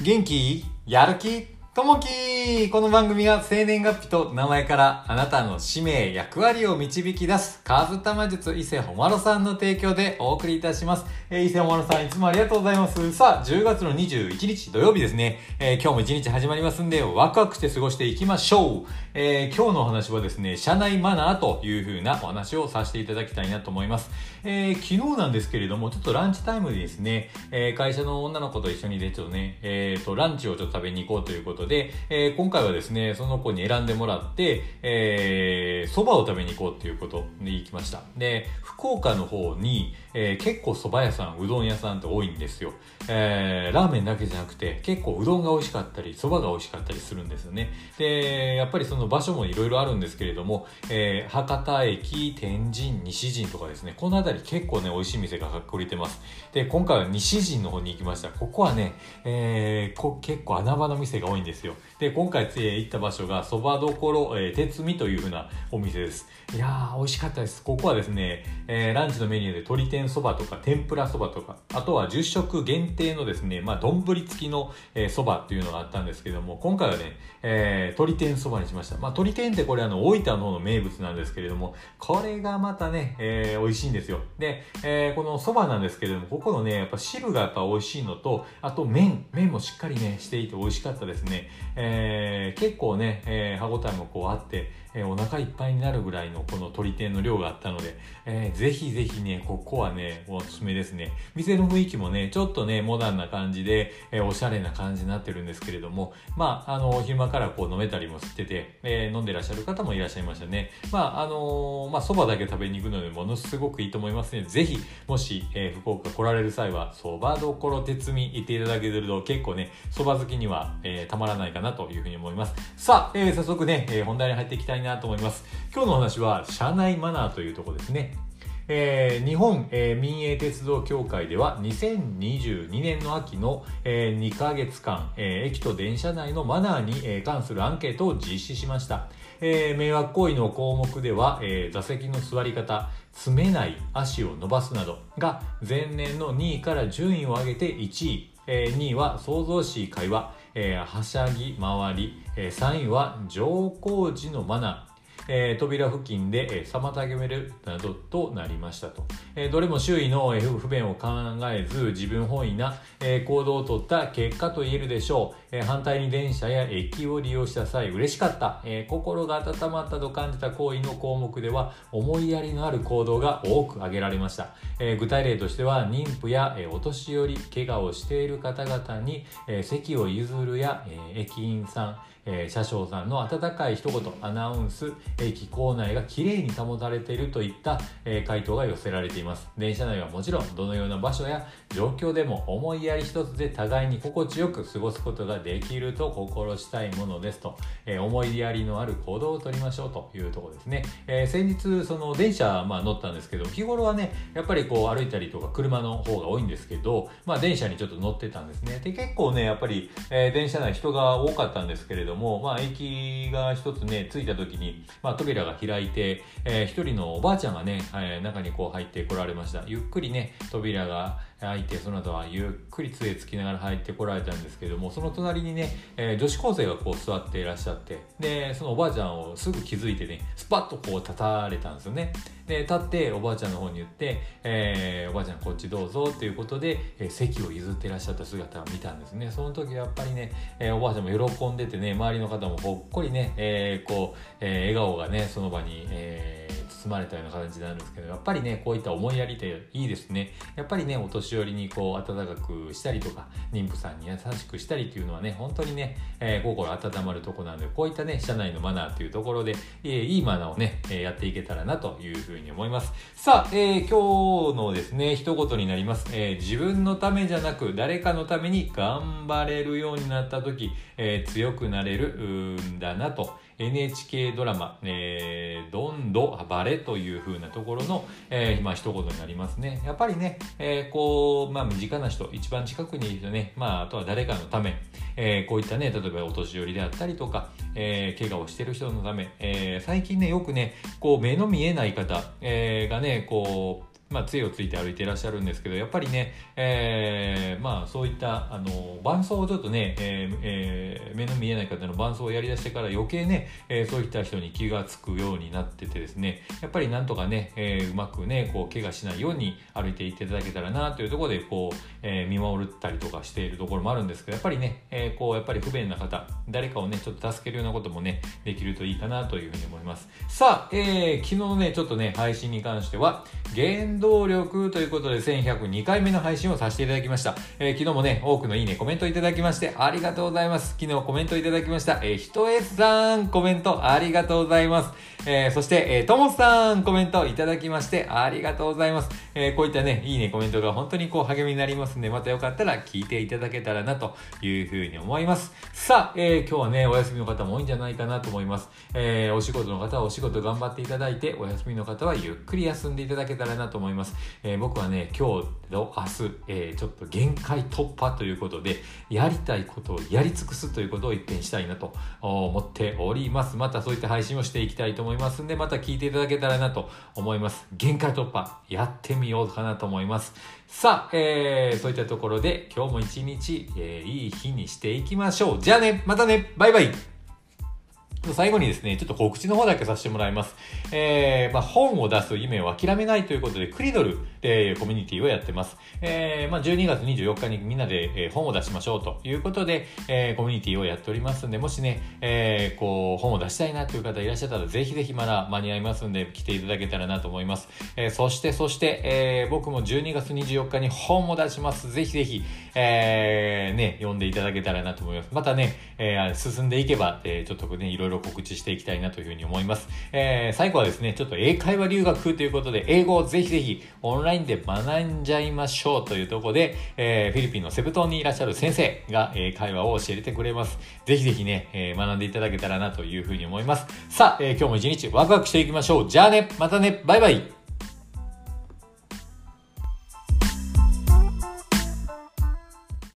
元気？やる気？ともきこの番組は生年月日と名前からあなたの使命、役割を導き出す、カーズ玉術伊勢ほまろさんの提供でお送りいたします。えー、伊勢ほまろさんいつもありがとうございます。さあ、10月の21日土曜日ですね。えー、今日も1日始まりますんで、ワクワクして過ごしていきましょう。えー、今日のお話はですね、社内マナーという風なお話をさせていただきたいなと思います。え、昨日なんですけれども、ちょっとランチタイムでですね、え、会社の女の子と一緒にでちょっとね、えっ、と、ランチをちょっと食べに行こうということで、え今回はですね、その子に選んでもらって、えー、蕎麦を食べに行こうっていうことで行きました。で、福岡の方に、えー、結構蕎麦屋さん、うどん屋さんって多いんですよ。えー、ラーメンだけじゃなくて、結構うどんが美味しかったり、蕎麦が美味しかったりするんですよね。で、やっぱりその場所もいろいろあるんですけれども、えー、博多駅、天神、西陣とかですね、この辺り結構ね、美味しい店が隠れてます。で、今回は西陣の方に行きました。ここはね、えー、こ結構穴場の店が多いんですよ。で、今回、えー、行った場所が、蕎麦どころ、えー、鉄味というふうなお店です。いやー、美味しかったです。ここはですね、えー、ランチのメニューで鶏天そばとか天ぷらそばとか、あとは10食限定のですね、まあ、丼付きのそば、えー、っていうのがあったんですけども、今回はね、えー、鶏天そばにしました。まあ、鶏天ってこれあの、大分の方の名物なんですけれども、これがまたね、えー、美味しいんですよ。で、えー、このそばなんですけれども、ここのね、やっぱ汁がやっぱ美味しいのと、あと麺、麺もしっかりね、していて美味しかったですね。えー、結構ね、えー、歯応えもこうあって、えー、お腹いっぱいになるぐらいのこの鶏天の量があったので、えー、ぜひぜひね、ここはね、おすすめですね。店の雰囲気もね、ちょっとね、モダンな感じで、えー、おしゃれな感じになってるんですけれども、まあ、あの、昼間からこう飲めたりもしてて、えー、飲んでらっしゃる方もいらっしゃいましたね。まあ、あのー、まあ、蕎麦だけ食べに行くので、ものすごくいいと思いますね。ぜひ、もし、えー、福岡来られる際は、蕎麦どころ鉄味行っていただけると、結構ね、蕎麦好きには、えー、たまらないかなというふうに思います。さあ、えー、早速ね、えー、本題に入っていきたいななと思います。今日のお話は、社内マナーというとこですね。えー、日本、えー、民営鉄道協会では2022年の秋の、えー、2ヶ月間、えー、駅と電車内のマナーに、えー、関するアンケートを実施しました。えー、迷惑行為の項目では、えー、座席の座り方、詰めない、足を伸ばすなどが前年の2位から順位を上げて1位、えー、2位は想像しい会話、えー、はしゃぎ回り、えー、3位は上皇寺のマナー、えー、扉付近で、えー、妨げめるなどとなりましたと、えー、どれも周囲の、不便を考えず自分本位な、えー、行動をとった結果と言えるでしょう、えー、反対に電車や駅を利用した際嬉しかった、えー、心が温まったと感じた行為の項目では思いやりのある行動が多く挙げられました、えー、具体例としては妊婦や、えー、お年寄り怪我をしている方々に、えー、席を譲るや、えー、駅員さん。えー、車掌さんの温かい一言、アナウンス、駅構内がきれいに保たれているといった、えー、回答が寄せられています。電車内はもちろん、どのような場所や状況でも思いやり一つで互いに心地よく過ごすことができると心したいものですと、えー、思いやりのある行動をとりましょうというところですね。え、先日、その電車、まあ乗ったんですけど、日頃はね、やっぱりこう歩いたりとか車の方が多いんですけど、まあ電車にちょっと乗ってたんですね。で、結構ね、やっぱり、え、電車内人が多かったんですけれどもも、まあ駅が一つね、着いた時に、まあ扉が開いて、えー、一人のおばあちゃんがね、えー、中にこう入ってこられました。ゆっくりね、扉が開いて、その後はゆっくり杖つきながら入ってこられたんですけども、その隣にね、えー、女子高生がこう座っていらっしゃって、で、そのおばあちゃんをすぐ気づいてね、スパッとこう立たれたんですよね。で、立っておばあちゃんの方に言って、えー、おばあちゃんこっちどうぞっていうことで、えー、席を譲っていらっしゃった姿を見たんですね。その時やっぱりね、えー、おばあちゃんも喜んでてね、周りの方もほっこりね、えー、こう、えー、笑顔がね、その場に、えー、包まれたような形になるんですけど、やっぱりね、こういった思いやりっていいですね。やっぱりね、お年寄りにこう、温かくしたりとか、妊婦さんに優しくしたりっていうのはね、本当にね、えー、心温まるとこなので、こういったね、社内のマナーというところで、えー、いいマナーをね、えー、やっていけたらなというふうに思います。さあ、えー、今日のですね、一言になります。え、自分のためじゃなく、誰かのために頑張れるようになった時、え、強くなれるんだなと。NHK ドラマ、えー、どんどバレという風なところの、えー、まあ一言になりますね。やっぱりね、えー、こう、まあ身近な人、一番近くにいる人ね、まああとは誰かのため、えー、こういったね、例えばお年寄りであったりとか、えー、怪我をしてる人のため、えー、最近ね、よくね、こう目の見えない方、えー、がね、こう、まあ、杖をついて歩いていらっしゃるんですけど、やっぱりね、えー、まあ、そういった、あの、伴走をちょっとね、えーえー、目の見えない方の伴走をやりだしてから余計ね、えー、そういった人に気がつくようになっててですね、やっぱりなんとかね、えー、うまくね、こう、怪我しないように歩いていっていただけたらなというところで、こう、えー、見守ったりとかしているところもあるんですけど、やっぱりね、えー、こう、やっぱり不便な方、誰かをね、ちょっと助けるようなこともね、できるといいかなというふうに思います。さあ、えー、昨日ね、ちょっとね、配信に関しては、原動力ということで1102回目の配信をさせていただきました。えー、昨日もね、多くのいいね、コメントいただきまして、ありがとうございます。昨日コメントいただきました。えー、ひとえさん、コメントありがとうございます。えー、そして、えー、ともさん、コメントいただきまして、ありがとうございます。えー、こういったね、いいね、コメントが本当にこう励みになりますんで、またよかったら聞いていただけたらなというふうに思います。さあ、えー、今日はね、お休みの方も多いんじゃないかなと思います。えー、お仕事の方はお仕事頑張っていただいて、お休みの方はゆっくり休んでいただけたらなと思います。思いますえー、僕はね、今日と明日、えー、ちょっと限界突破ということで、やりたいことをやり尽くすということを一変したいなと思っております。またそういった配信をしていきたいと思いますんで、また聞いていただけたらなと思います。限界突破、やってみようかなと思います。さあ、えー、そういったところで今日も一日、えー、いい日にしていきましょう。じゃあね、またね、バイバイ最後にですね、ちょっと告知の方だけさせてもらいます。えー、まあ、本を出す夢を諦めないということで、クリドルでコミュニティをやってます。えー、まあ、12月24日にみんなで、本を出しましょうということで、えー、コミュニティをやっておりますんで、もしね、えー、こう、本を出したいなという方いらっしゃったら、ぜひぜひまだ間に合いますんで、来ていただけたらなと思います。えー、そして、そして、えー、僕も12月24日に本を出します。ぜひぜひ、えー、ね、読んでいただけたらなと思います。またね、えー、進んでいけば、えー、ちょっとね、いろいろろ告知していきたいなというふうに思います。えー、最後はですね、ちょっと英会話留学ということで、英語をぜひぜひオンラインで学んじゃいましょうというところで、えー、フィリピンのセブ島にいらっしゃる先生が英会話を教えてくれます。ぜひぜひね、えー、学んでいただけたらなというふうに思います。さあ、えー、今日も一日ワクワクしていきましょう。じゃあね、またね、バイバイ